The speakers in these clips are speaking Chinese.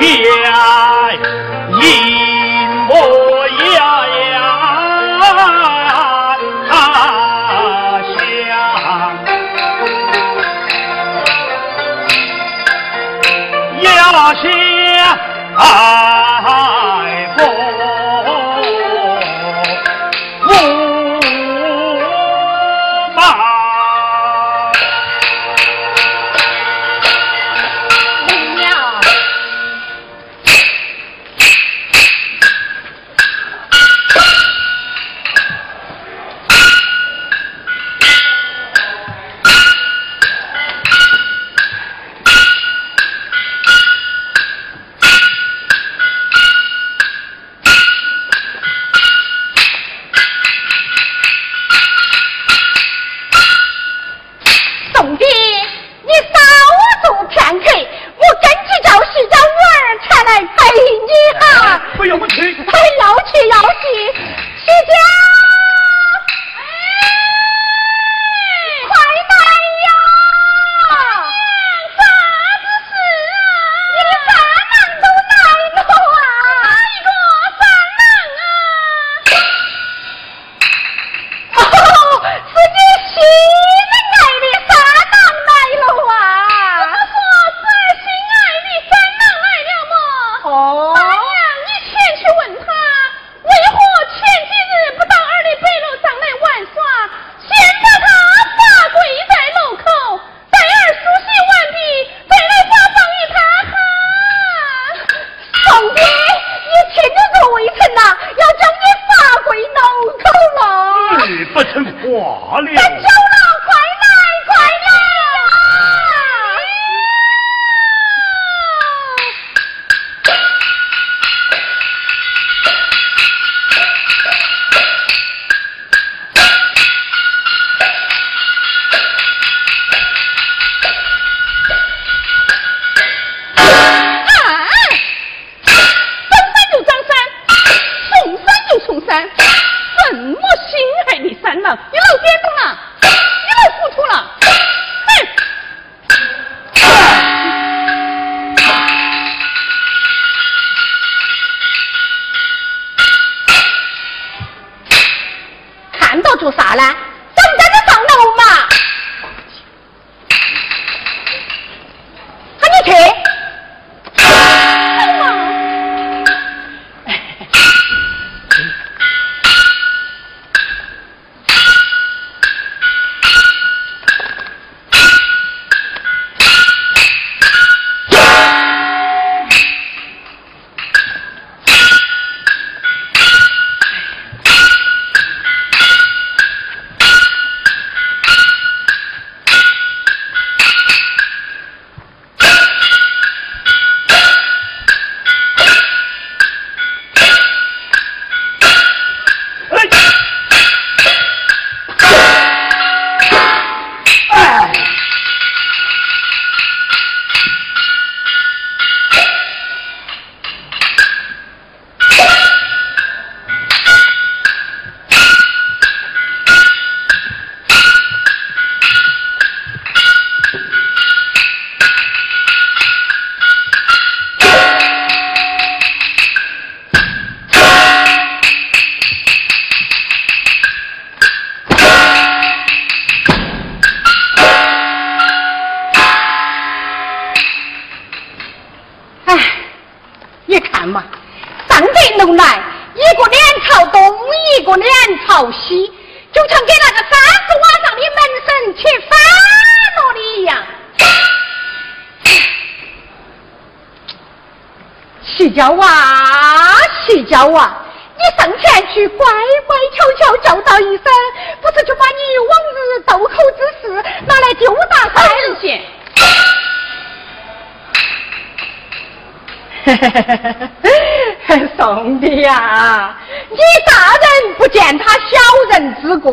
叫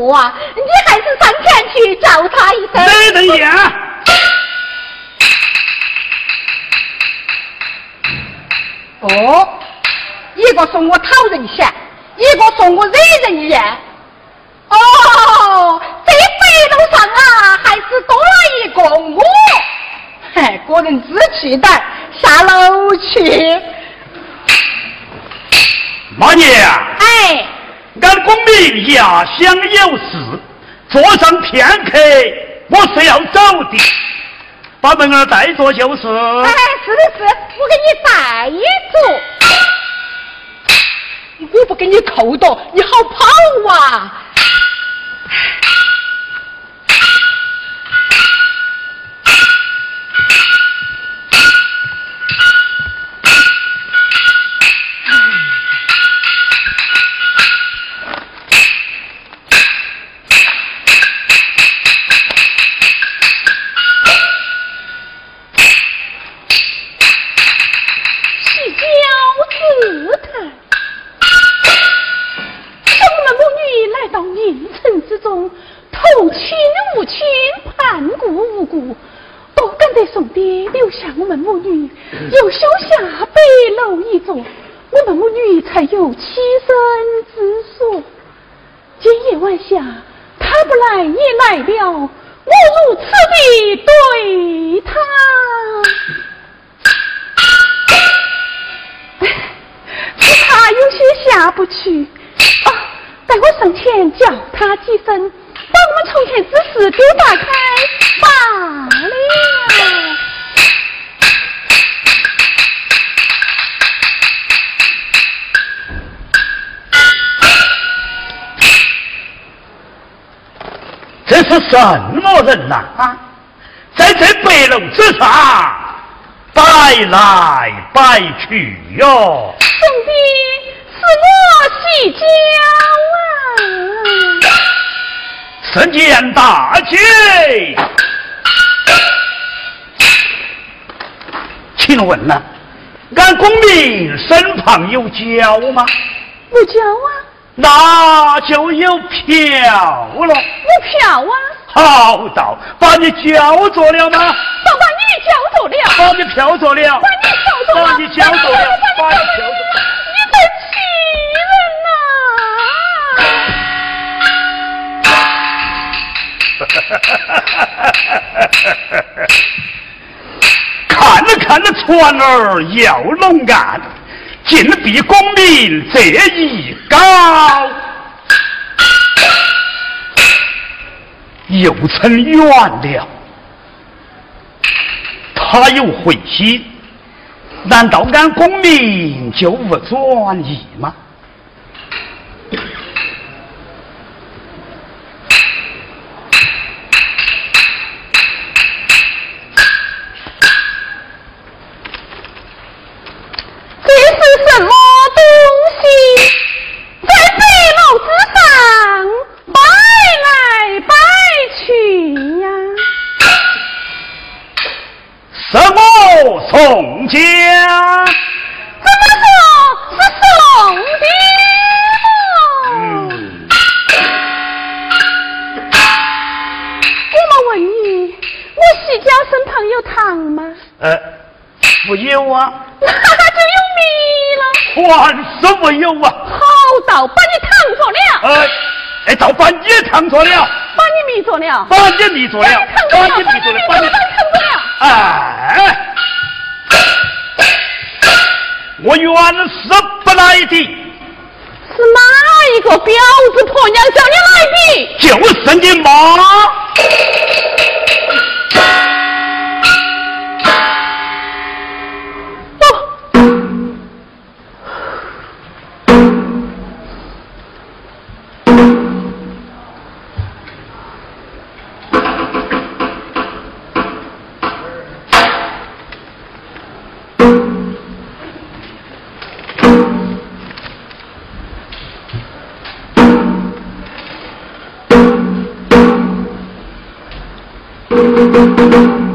人之过啊，你还是上前去叫他一声。来人呀！哦，一个说我讨人嫌，一个说我惹人厌。哦，这北路上啊，还是多了一个我。嘿，个人知趣点，下楼去。妈娘，哎，俺公明压乡有事，坐上片刻，我是要走的，把门儿带着就是。哎，是的是，我给你带一着。我不给你扣到，你好跑啊！他不来你来了我如此的什么人呐？啊在这白龙之上摆来摆去哟！兄弟，是我喜娇啊！参见大姐，请问呐，俺公明身旁有娇吗？有娇啊。那就有票了，有票啊！好道把你叫做了吗？都把你叫做了，把你票做了，把你票做了，把你叫做了，把你叫做了，你在气人呐！看着看着船儿要龙岸。进比功名这一高，又曾远了。他又回心，难道俺功名就无转移吗？把你烫着了。把你迷住了。把你迷住了。把你迷住了。把你烫着了。哎。我原是不来的，是哪一个婊子婆娘叫你来的？就是你妈。thank you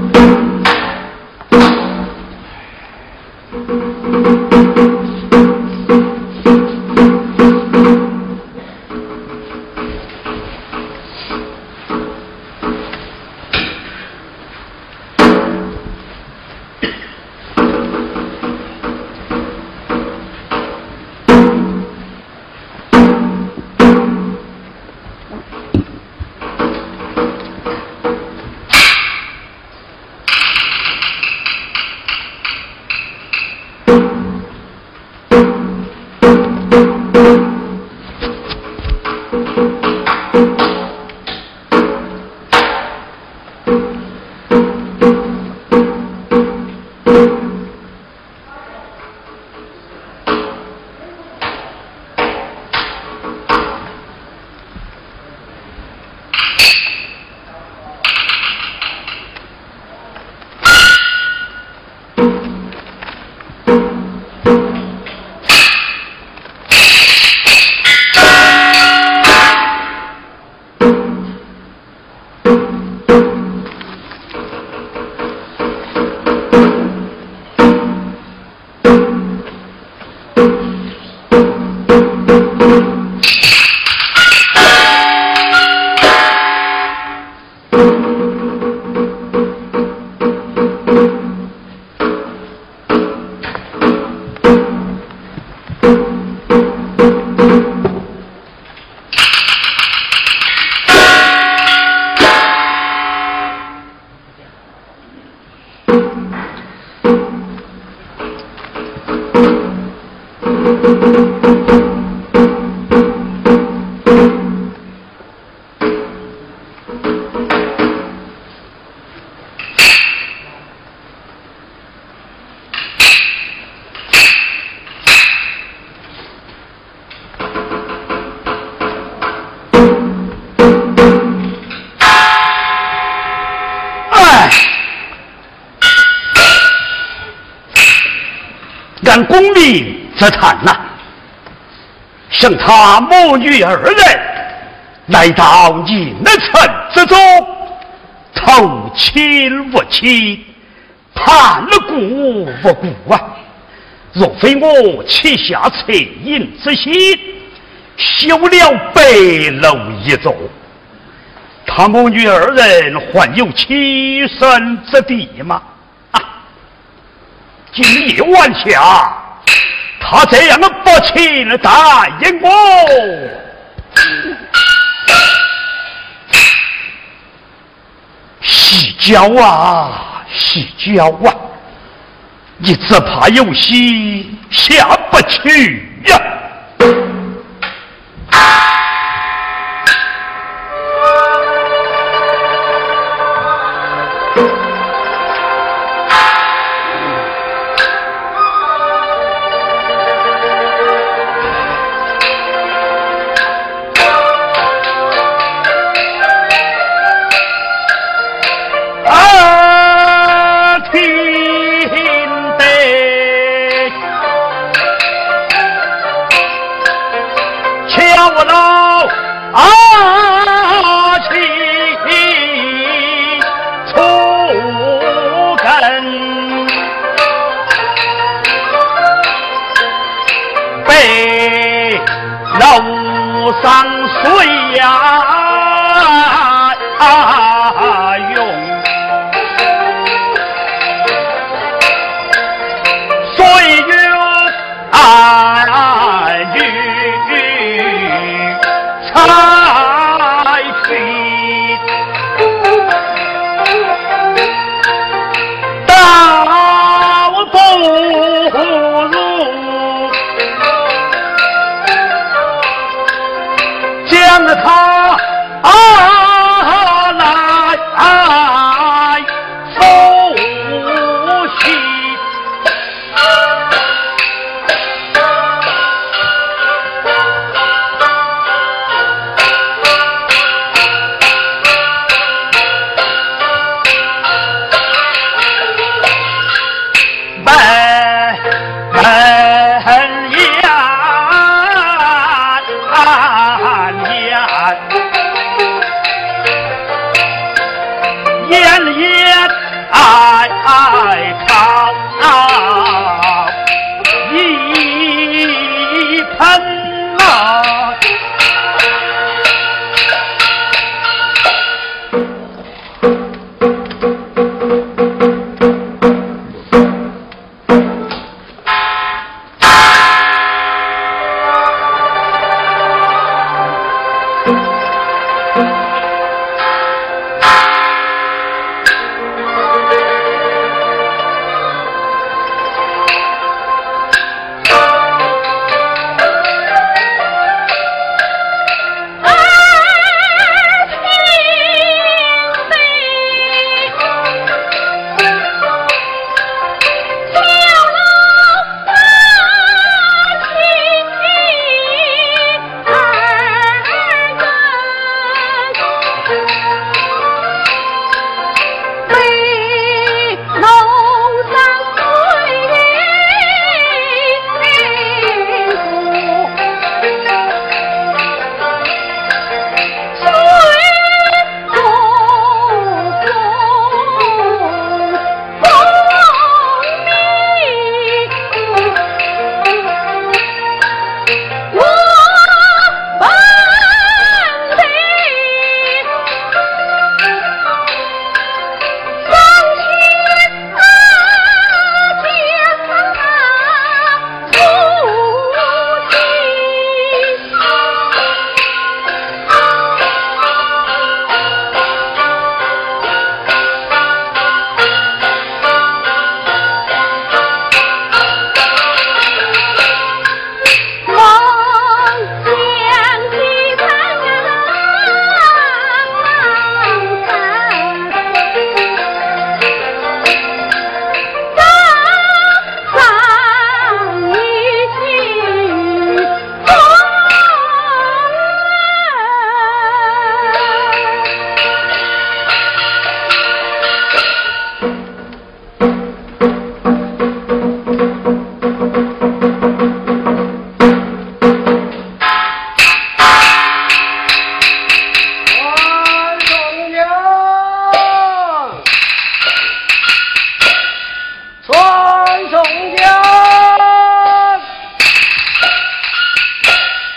像他母女二人来到宁城之中，投亲无亲，叛了故无故啊！若非我起下恻隐之心，修了白楼一座，他母女二人还有栖身之地吗？啊今夜晚下，他这样的不亲答应我，西娇啊，西娇啊，你只怕有些下不去呀。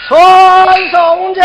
传宗接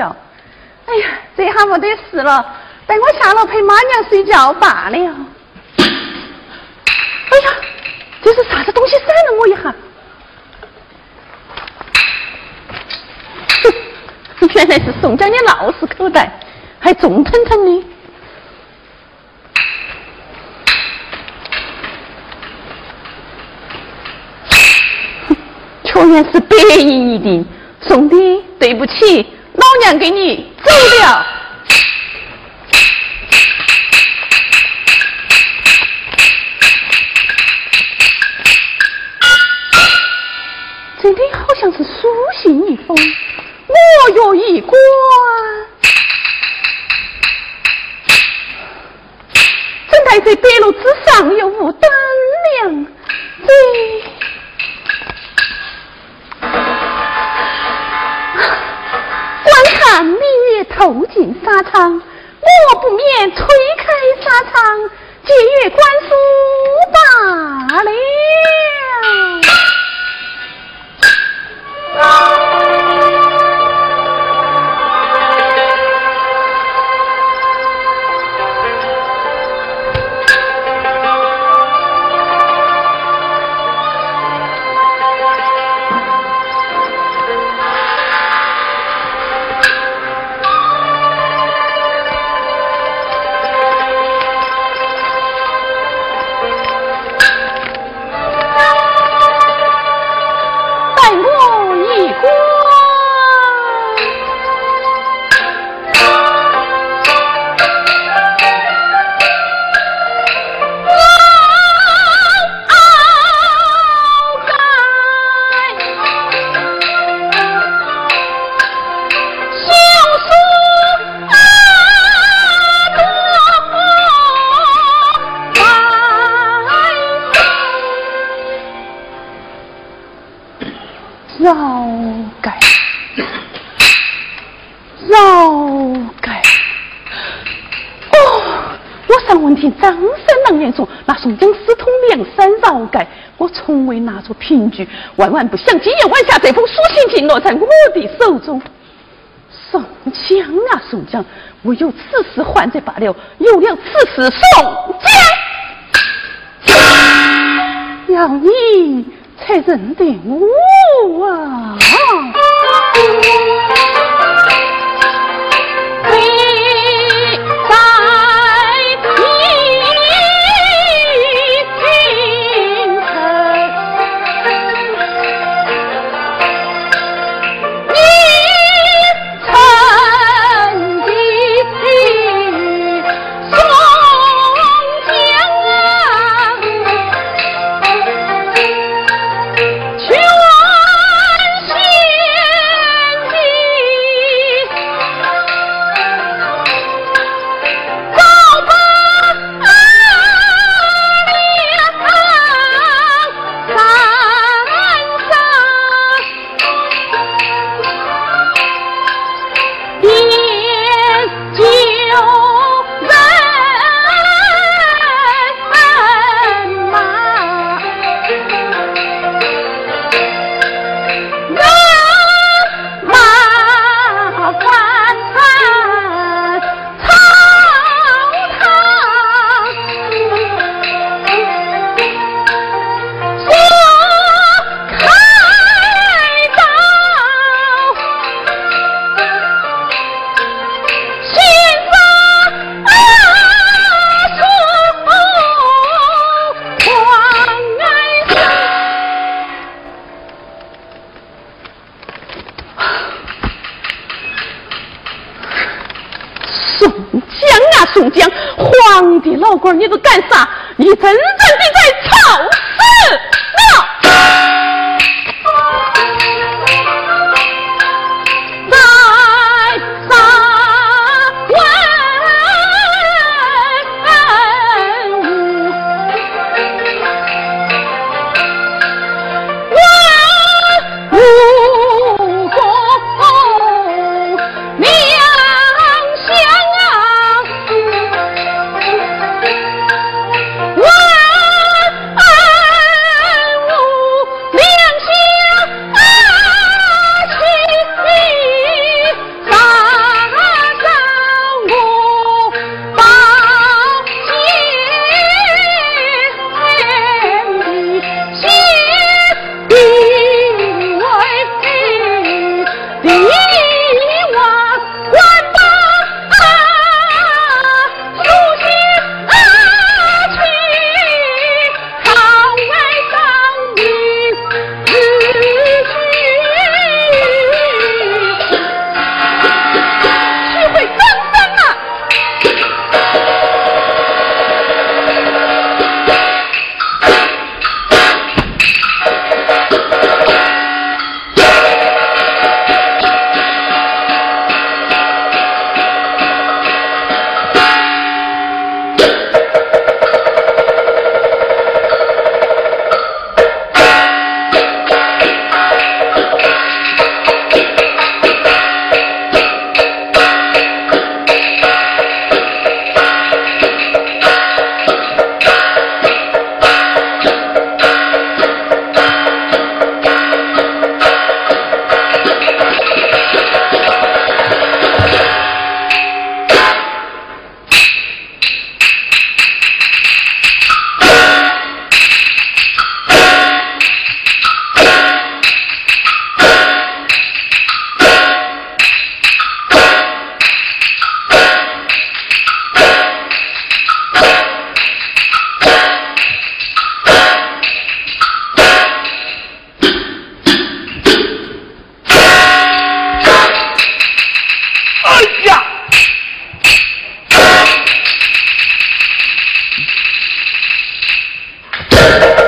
觉。哎呀，这下没得事了，等我下楼陪妈娘睡觉罢了。哎呀，这是啥子东西闪了我一下？哼原来是宋江的钥匙口袋，还重腾腾的。确然是白银一锭，送的，对不起，老娘给你走了。晁盖，晁盖！哦，我上文听张三郎言说：“那宋江私通梁山饶盖，我从未拿出凭据，万万不想今夜晚下这封书信竟落在我的手中。宋江啊，宋江，我有此事还债罢了，有了此事，宋江，要你才认得我啊！老官，Yeah.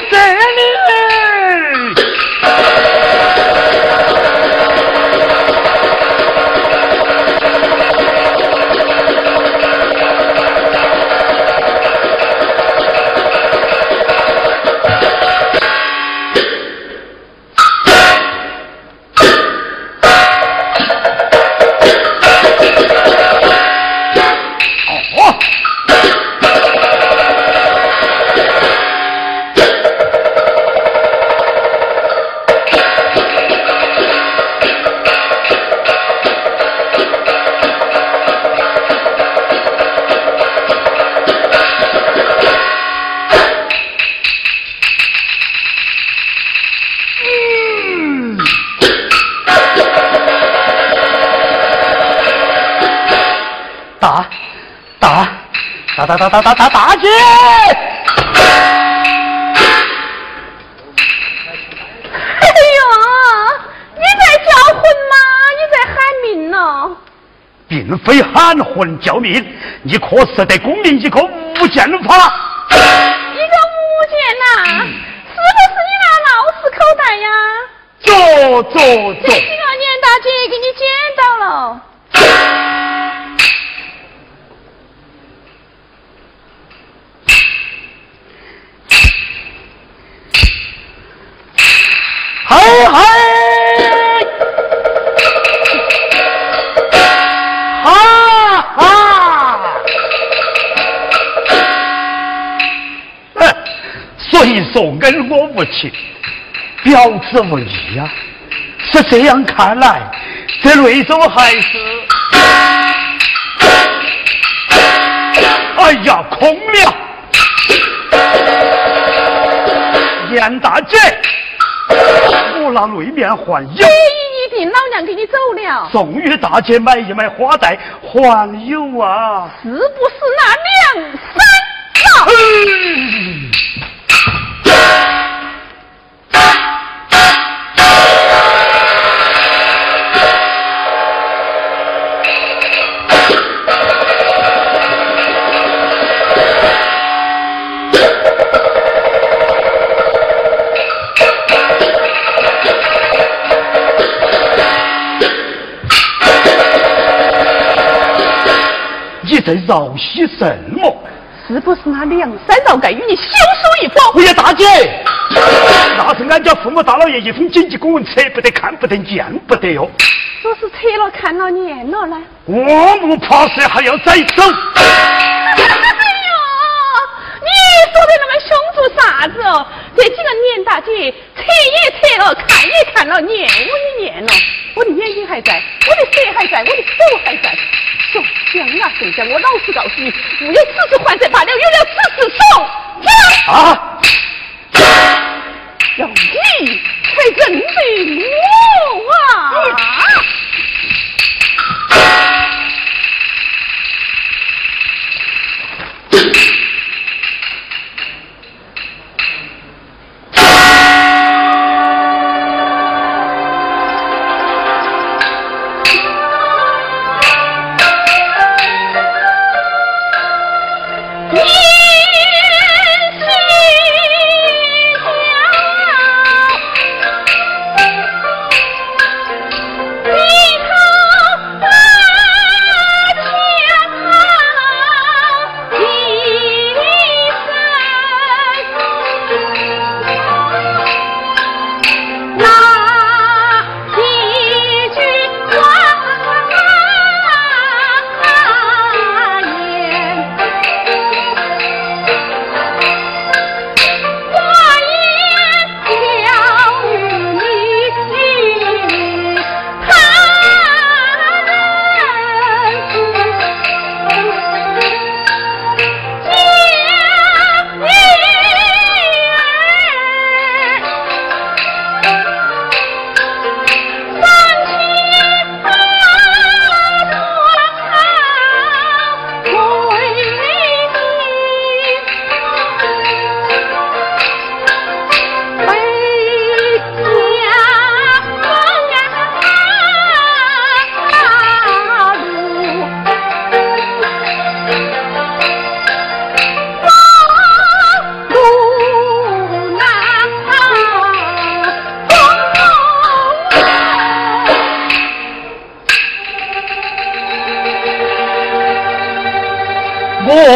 这里。大大大大大大姐！哎呦，你在叫魂吗？你在喊命呢？并非喊魂叫命，你可是得功名一个无间法。一个无间呐？是不是你那闹事口袋呀？走走走！这几个年大姐给你捡到了。嗨嗨，哈哈！哼，所以说恩我无情，表子无义呀。是这样看来，这内中还是……哎呀，空了！严大姐。我拿内面换有，一定，老娘给你走了。送与大姐买一买花带还有啊！是不是那两三个？在饶些什么？是不是那梁山饶盖与你休书一封？哎呀，大姐，那是俺家父母大老爷一封紧急公文，扯不得，看不得，见不得哟。说是扯了，看了，念了呢。我不怕事，还要再走。哎呦，你说的那么凶做啥子哦？这几个年大姐扯也扯了，看也看了，念我也念了，我的眼睛还在，我的舌还在，我的手还在。说现在我老实告诉你，五月四十还债罢了，有了四十送啊！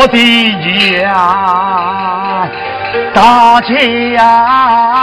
我的家，大家。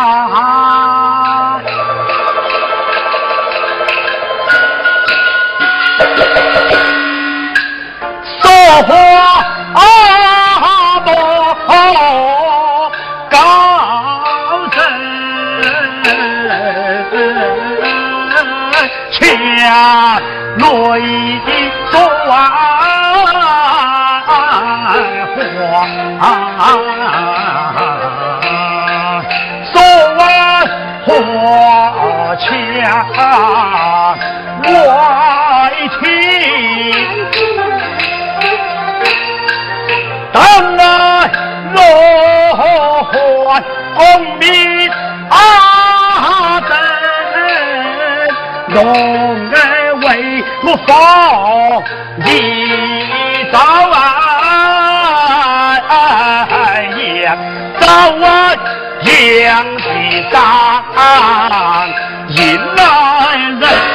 为我放一早啊，呀，早晚杨的上迎来人。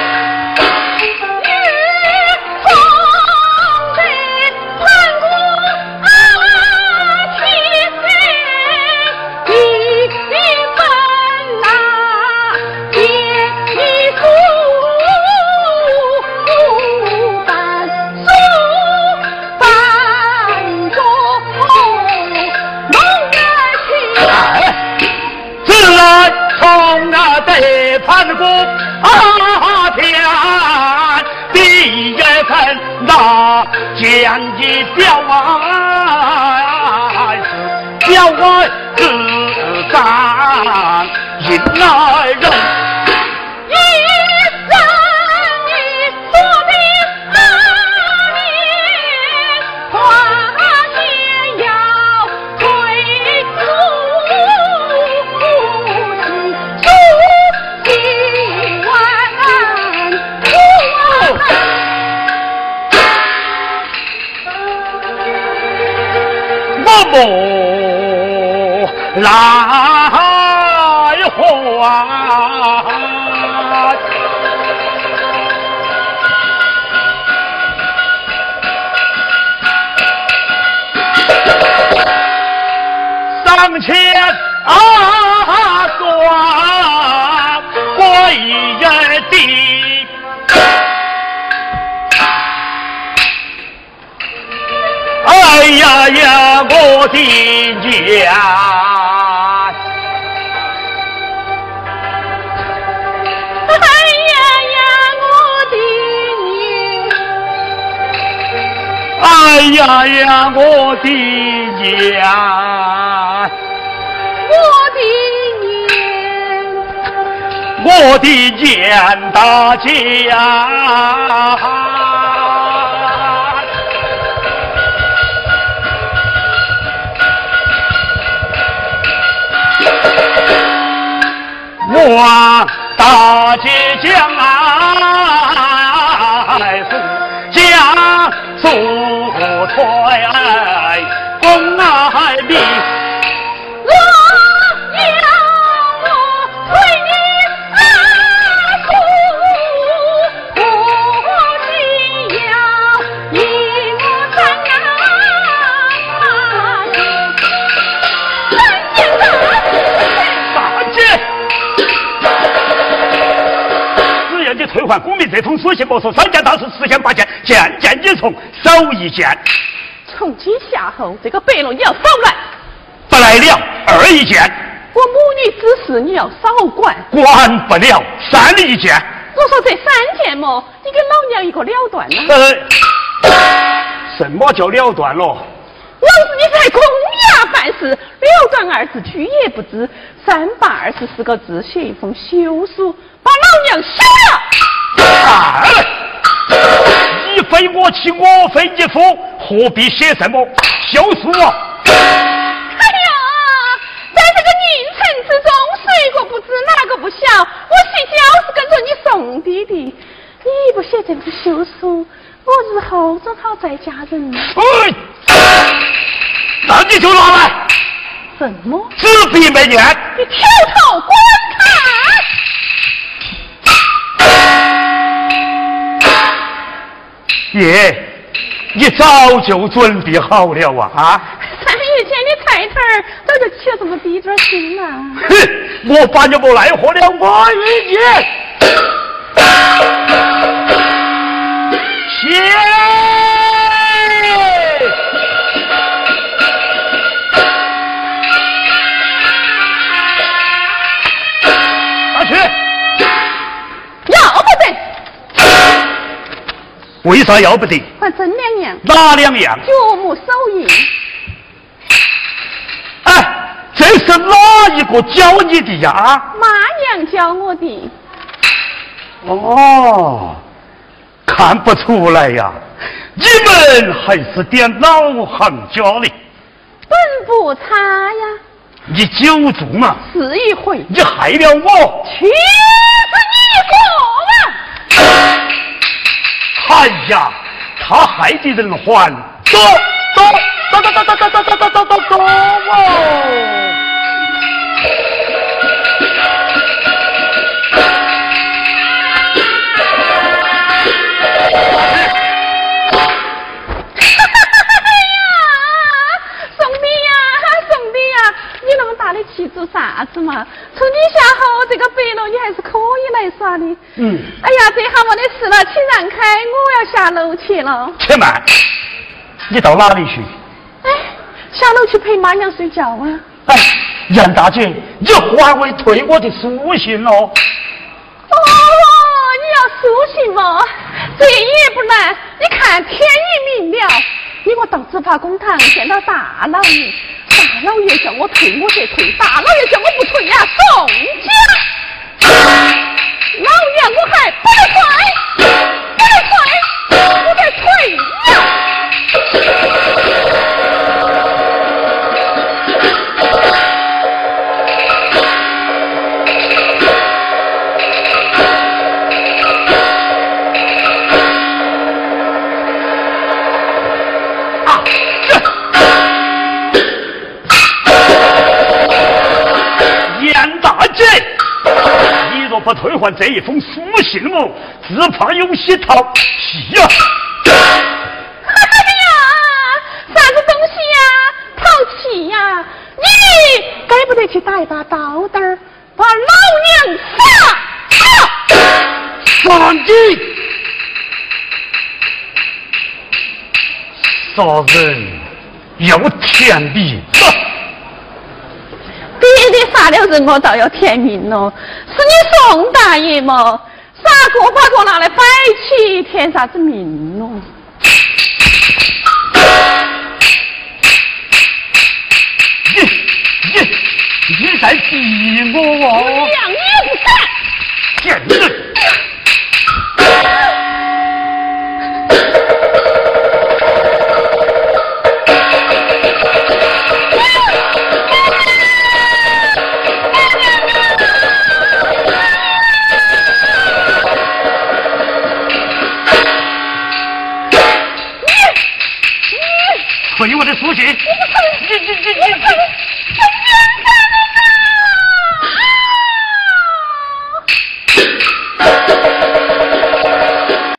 盘古阿天，第一份那见一表啊，表外自干迎来人。堂前啊双我一地。哎呀呀，我的娘！哎呀呀，我的娘！哎呀呀，我的娘！我的娘大家！我大姐将来送家送。快风啊里。退还公民这封书信，莫说三件大事，十件八件，件件皆从，手一件。从今夏后，这个白龙你要少来。不来了，二一件。我母女之事你要少管。管不了，三一件。我说这三件么，你给老娘一个了断呢？呃，什么叫了断了？老子你在公衙办事，了断二字句也不知，三八二十四个字写一封休书。把老娘休了！你非我妻，我非你夫，何必写什么休书啊？哎呀，在这个宁城之中，谁个不知哪个不晓？我徐娇是跟着你送弟弟，你不写这份休书，我日后怎好再嫁人？哎，那你就拿来。什么？纸笔没念？你挑头观爷，你早就准备好了啊！啊！三月前的菜摊儿早就起了这么低点心呐。哼！我把你不奈何了，我与你先。为啥要不得？还真两样。哪两样？脚木手印。哎，这是哪一个教你的呀？妈娘教我的。哦，看不出来呀，你们还是点老行家的。本不差呀。你久住嘛？是一回。你害了我。气死你一个嘛！哎呀，他害的人还走走走走走走走走走走走走！去做啥子嘛？从你下后这个白楼，你还是可以来耍的。嗯。哎呀，这下没得事了，请让开，我要下楼去了。且慢，你到哪里去？哎，下楼去陪妈娘睡觉啊。哎，杨大姐，你还未退我的书信喽？哦，你要书信嘛？这也不难。你看天已明了，你我到执法公堂见到大老爷。大老爷叫我退，我得退；大老爷叫我不退呀，宋家。老爷我还不能退，不能退，我得退呀。这一封书信哦？只怕有些淘气呀！哎呀，啥子东西呀？淘气呀！你该不得去打一把刀刀，把老娘杀！杀你！杀人要填命！别的杀了人，我倒要填命喽。是你宋大爷嘛？啥个把我拿来摆起，填啥子命咯？你你你在逼我哦！娘也不敢，贱人！不行，这这这这。